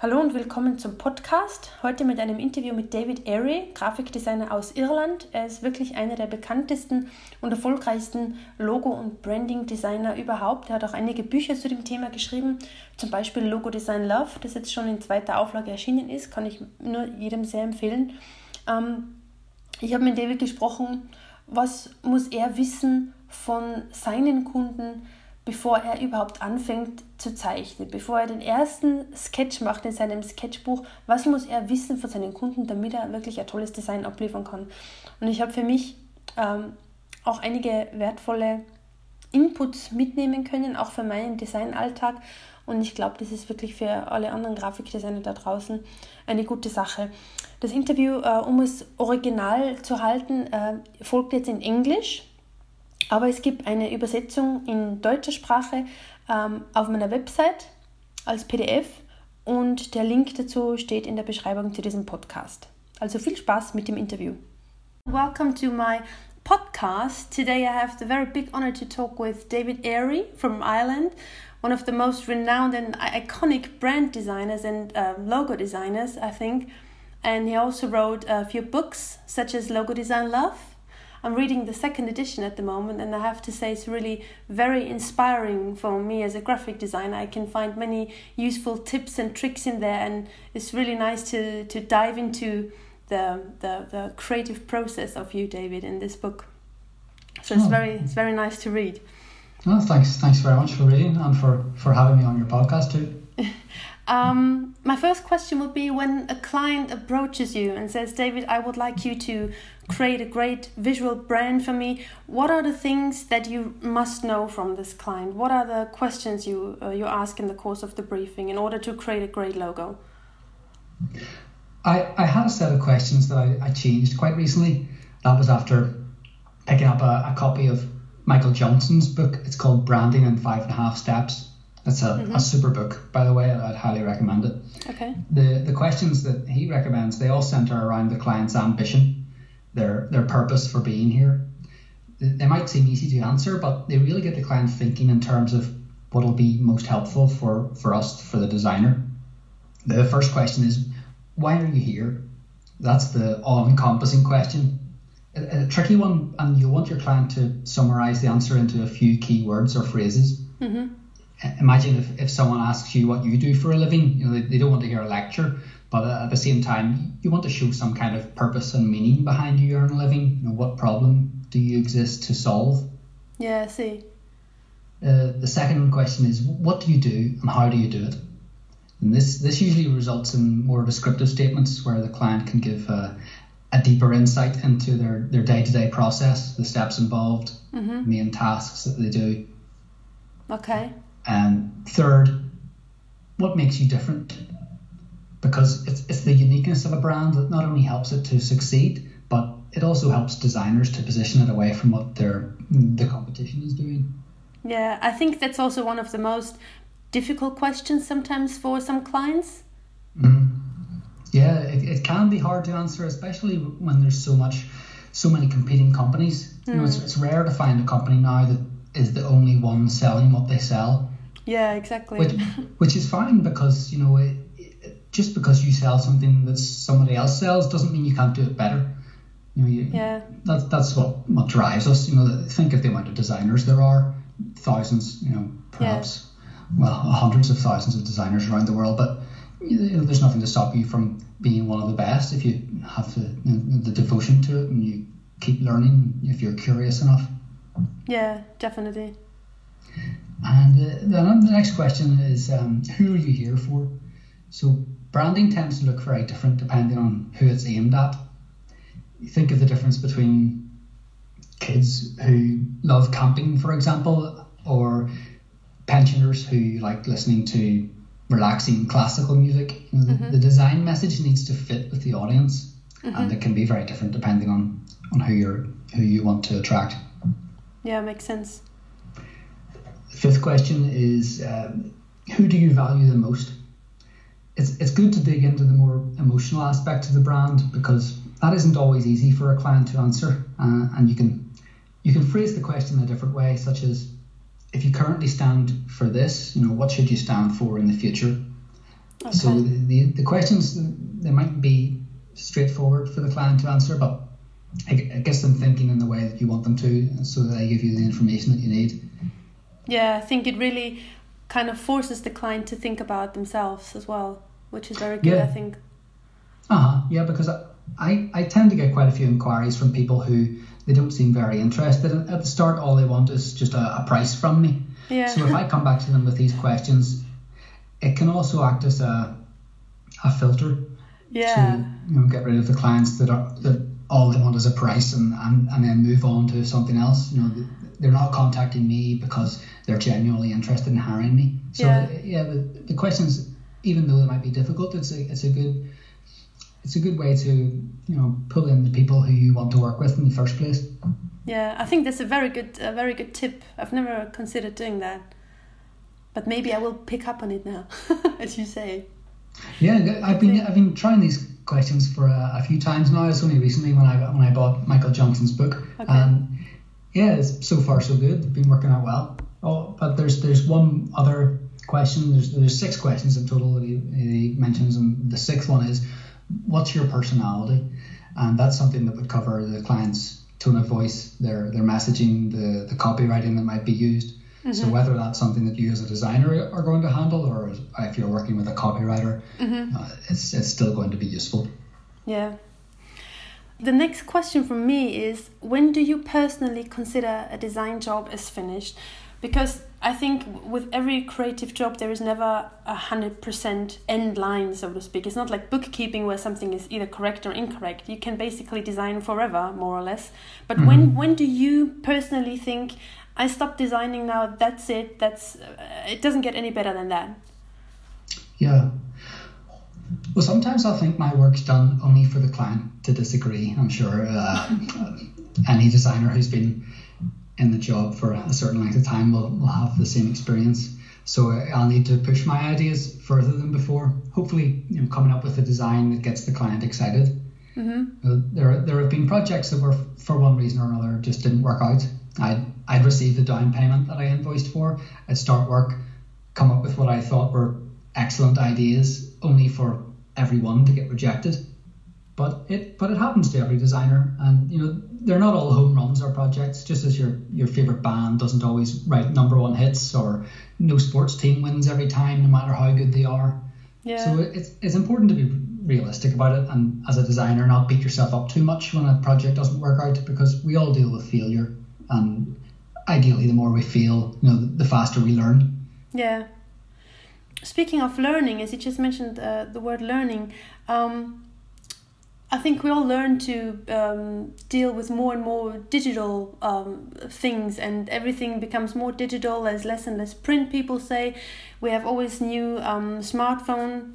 Hallo und willkommen zum Podcast. Heute mit einem Interview mit David Airy, Grafikdesigner aus Irland. Er ist wirklich einer der bekanntesten und erfolgreichsten Logo- und Branding-Designer überhaupt. Er hat auch einige Bücher zu dem Thema geschrieben, zum Beispiel Logo Design Love, das jetzt schon in zweiter Auflage erschienen ist, kann ich nur jedem sehr empfehlen. Ähm, ich habe mit David gesprochen, was muss er wissen von seinen Kunden, bevor er überhaupt anfängt zu zeichnen, bevor er den ersten Sketch macht in seinem Sketchbuch, was muss er wissen von seinen Kunden, damit er wirklich ein tolles Design abliefern kann. Und ich habe für mich ähm, auch einige wertvolle Inputs mitnehmen können, auch für meinen Designalltag. Und ich glaube, das ist wirklich für alle anderen Grafikdesigner da draußen eine gute Sache. Das Interview, äh, um es original zu halten, äh, folgt jetzt in Englisch. Aber es gibt eine Übersetzung in deutscher Sprache ähm, auf meiner Website als PDF und der Link dazu steht in der Beschreibung zu diesem Podcast. Also viel Spaß mit dem Interview. Welcome to my podcast. Today I have the very big honor to talk with David Airy from Ireland, one of the most renowned and iconic brand designers and uh, logo designers, I think. And he also wrote a few books such as Logo Design Love I'm reading the second edition at the moment, and I have to say it's really very inspiring for me as a graphic designer. I can find many useful tips and tricks in there, and it's really nice to, to dive into the, the, the creative process of you, David, in this book. So it's oh. very it's very nice to read. Well, thanks thanks very much for reading and for, for having me on your podcast too. um, my first question would be when a client approaches you and says, David, I would like you to create a great visual brand for me. What are the things that you must know from this client? What are the questions you uh, you ask in the course of the briefing in order to create a great logo? I, I had a set of questions that I, I changed quite recently. That was after picking up a, a copy of Michael Johnson's book. It's called Branding in Five and a Half Steps. It's a, mm-hmm. a super book, by the way. I'd highly recommend it. Okay. The the questions that he recommends they all center around the client's ambition their their purpose for being here. They might seem easy to answer, but they really get the client thinking in terms of what will be most helpful for, for us, for the designer. The first question is, why are you here? That's the all encompassing question. A, a, tricky one, and you want your client to summarize the answer into a few key words or phrases. Mm-hmm. Imagine if, if someone asks you what you do for a living, you know, they, they don't want to hear a lecture, but at the same time, you want to show some kind of purpose and meaning behind you earn a living. You know, what problem do you exist to solve? Yeah, I see. Uh, the second question is, what do you do and how do you do it? And this this usually results in more descriptive statements where the client can give a, a deeper insight into their their day to day process, the steps involved, mm-hmm. main tasks that they do. Okay. And third, what makes you different? because it's, it's the uniqueness of a brand that not only helps it to succeed, but it also helps designers to position it away from what their the competition is doing. Yeah, I think that's also one of the most difficult questions sometimes for some clients. Mm. Yeah, it, it can be hard to answer, especially when there's so much, so many competing companies. Mm. You know, it's, mm. it's rare to find a company now that is the only one selling what they sell. Yeah, exactly. Which, which is fine because you know it, just because you sell something that somebody else sells doesn't mean you can't do it better. You know, you, yeah. That's that's what what drives us. You know, think of the amount of designers there are, thousands. You know, perhaps yeah. well hundreds of thousands of designers around the world, but. You know, there's nothing to stop you from being one of the best if you have the, you know, the devotion to it and you keep learning if you're curious enough. Yeah, definitely. And uh, then the next question is, um, who are you here for? So branding tends to look very different depending on who it's aimed at. You think of the difference between kids who love camping, for example, or pensioners who like listening to relaxing classical music. You know, the, mm-hmm. the, design message needs to fit with the audience, mm-hmm. and it can be very different depending on on who you're who you want to attract. Yeah, makes sense. The fifth question is, um, who do you value the most? it's it's good to dig into the more emotional aspect of the brand because that isn't always easy for a client to answer, uh, and you can you can phrase the question in a different way, such as if you currently stand for this, you know, what should you stand for in the future? Okay. So the, the questions they might be straightforward for the client to answer, but it gets them thinking in the way that you want them to, so that they give you the information that you need. Yeah, I think it really kind of forces the client to think about themselves as well, which is very good. Yeah. I think. Uh huh. Yeah, because I I tend to get quite a few inquiries from people who they don't seem very interested. At the start, all they want is just a, a price from me. Yeah. So if I come back to them with these questions, it can also act as a a filter yeah. to you know get rid of the clients that are that all they want is a price and, and, and then move on to something else. You know, they're not contacting me because they're genuinely interested in hiring me. So yeah, yeah the, the questions, even though they might be difficult, it's a it's a good it's a good way to you know pull in the people who you want to work with in the first place. Yeah, I think that's a very good a very good tip. I've never considered doing that, but maybe I will pick up on it now, as you say. Yeah, I've been I've been trying these questions for a, a, few times now. It's only recently when I when I bought Michael Johnson's book. Okay. Um, yeah, it's so far so good. It's been working out well. Oh, but there's there's one other question. There's there's six questions in total that he, he mentions, and the sixth one is, what's your personality? And that's something that would cover the client's tone of voice, their their messaging, the the copywriting that might be used. Mm-hmm. So whether that's something that you as a designer are going to handle, or if you're working with a copywriter, mm-hmm. uh, it's it's still going to be useful. Yeah. The next question from me is when do you personally consider a design job as finished? Because I think with every creative job there is never a hundred percent end line, so to speak. It's not like bookkeeping where something is either correct or incorrect. You can basically design forever, more or less. But mm-hmm. when when do you personally think I stopped designing now. That's it. That's uh, it. Doesn't get any better than that. Yeah. Well, sometimes I think my work's done only for the client to disagree. I'm sure uh, any designer who's been in the job for a certain length of time will, will have the same experience. So uh, I'll need to push my ideas further than before. Hopefully, you know, coming up with a design that gets the client excited. Mm-hmm. Uh, there, there have been projects that were, for one reason or another, just didn't work out. I'd, I'd receive the down payment that I invoiced for. I'd start work, come up with what I thought were excellent ideas, only for everyone to get rejected. But it but it happens to every designer, and you know they're not all home runs or projects. Just as your your favorite band doesn't always write number one hits, or no sports team wins every time, no matter how good they are. Yeah. So it's it's important to be realistic about it, and as a designer, not beat yourself up too much when a project doesn't work out, because we all deal with failure and ideally the more we feel you know the faster we learn yeah speaking of learning as you just mentioned uh, the word learning um, I think we all learn to um, deal with more and more digital um, things, and everything becomes more digital. There's less and less print. People say we have always new um, smartphone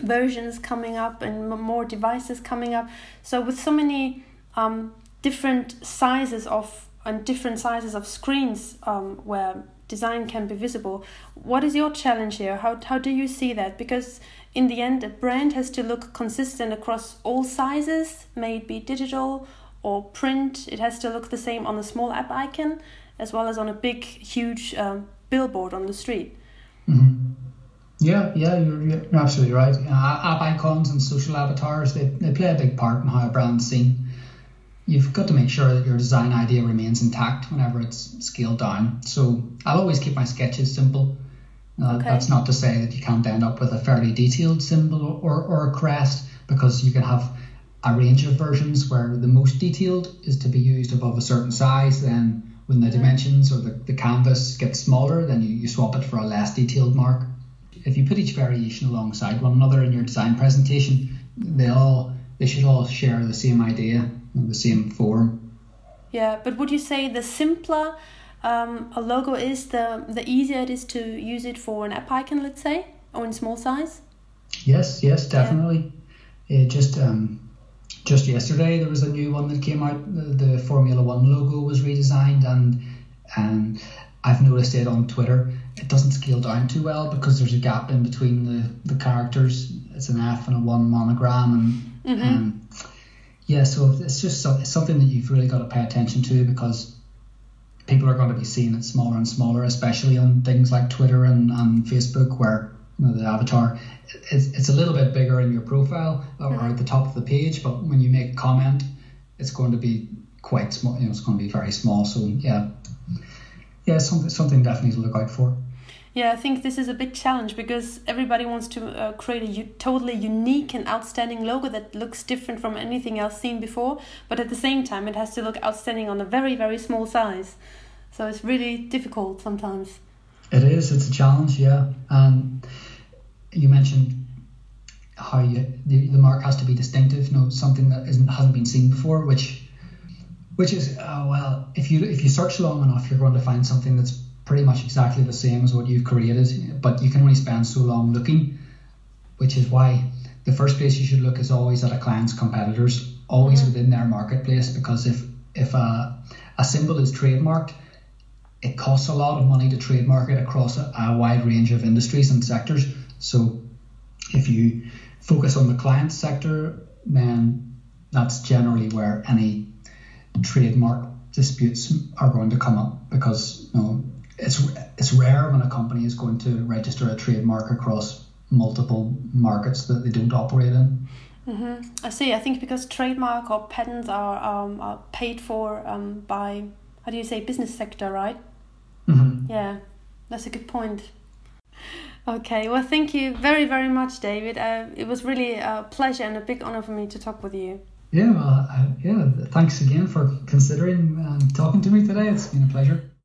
versions coming up and more devices coming up. So with so many um, different sizes of and different sizes of screens um, where design can be visible. What is your challenge here? How, how do you see that? Because in the end, a brand has to look consistent across all sizes, may it be digital or print. It has to look the same on a small app icon as well as on a big, huge um, billboard on the street. Mm-hmm. Yeah, yeah, you're, you're absolutely right. Uh, app icons and social avatars, they, they play a big part in how a brand's seen you've got to make sure that your design idea remains intact whenever it's scaled down. So I'll always keep my sketches simple. Uh, okay. That's not to say that you can't end up with a fairly detailed symbol or, or a crest because you can have a range of versions where the most detailed is to be used above a certain size. Then when the mm-hmm. dimensions or the, the canvas gets smaller, then you, you swap it for a less detailed mark. If you put each variation alongside one another in your design presentation, they all they should all share the same idea the same form. Yeah, but would you say the simpler um, a logo is, the the easier it is to use it for an app icon, let's say, or in small size? Yes, yes, definitely. Yeah. It just um, just yesterday there was a new one that came out. The, the Formula One logo was redesigned, and and I've noticed it on Twitter. It doesn't scale down too well because there's a gap in between the, the characters. It's an F and a one monogram, and mm-hmm. um, yeah, so it's just something that you've really got to pay attention to because people are going to be seeing it smaller and smaller, especially on things like Twitter and, and Facebook, where you know, the avatar, it's, it's a little bit bigger in your profile or, mm-hmm. at the top of the page, but when you make a comment, it's going to be quite small. You know, it's going to be very small. So yeah, yeah, something something definitely to look out for. Yeah, I think this is a big challenge because everybody wants to uh, create a totally unique and outstanding logo that looks different from anything else seen before, but at the same time, it has to look outstanding on a very, very small size. So it's really difficult sometimes. It is. It's a challenge, yeah. And you mentioned how you, the, the mark has to be distinctive, you know, something that isn't hasn't been seen before, which which is uh, well, if you if you search long enough, you're going to find something that's pretty much exactly the same as what you've created, but you can only spend so long looking, which is why the first place you should look is always at a client's competitors, always mm-hmm. within their marketplace, because if if a, a symbol is trademarked, it costs a lot of money to trademark it across a, a wide range of industries and sectors. So if you focus on the client sector, then that's generally where any trademark disputes are going to come up because you know it's it's rare when a company is going to register a trademark across multiple markets that they don't operate in. Mm-hmm. I see. I think because trademark or patents are um, are paid for um, by how do you say business sector, right? Mm-hmm. Yeah, that's a good point. Okay, well, thank you very very much, David. Uh, it was really a pleasure and a big honor for me to talk with you. Yeah, well, uh, yeah. Thanks again for considering um, talking to me today. It's been a pleasure.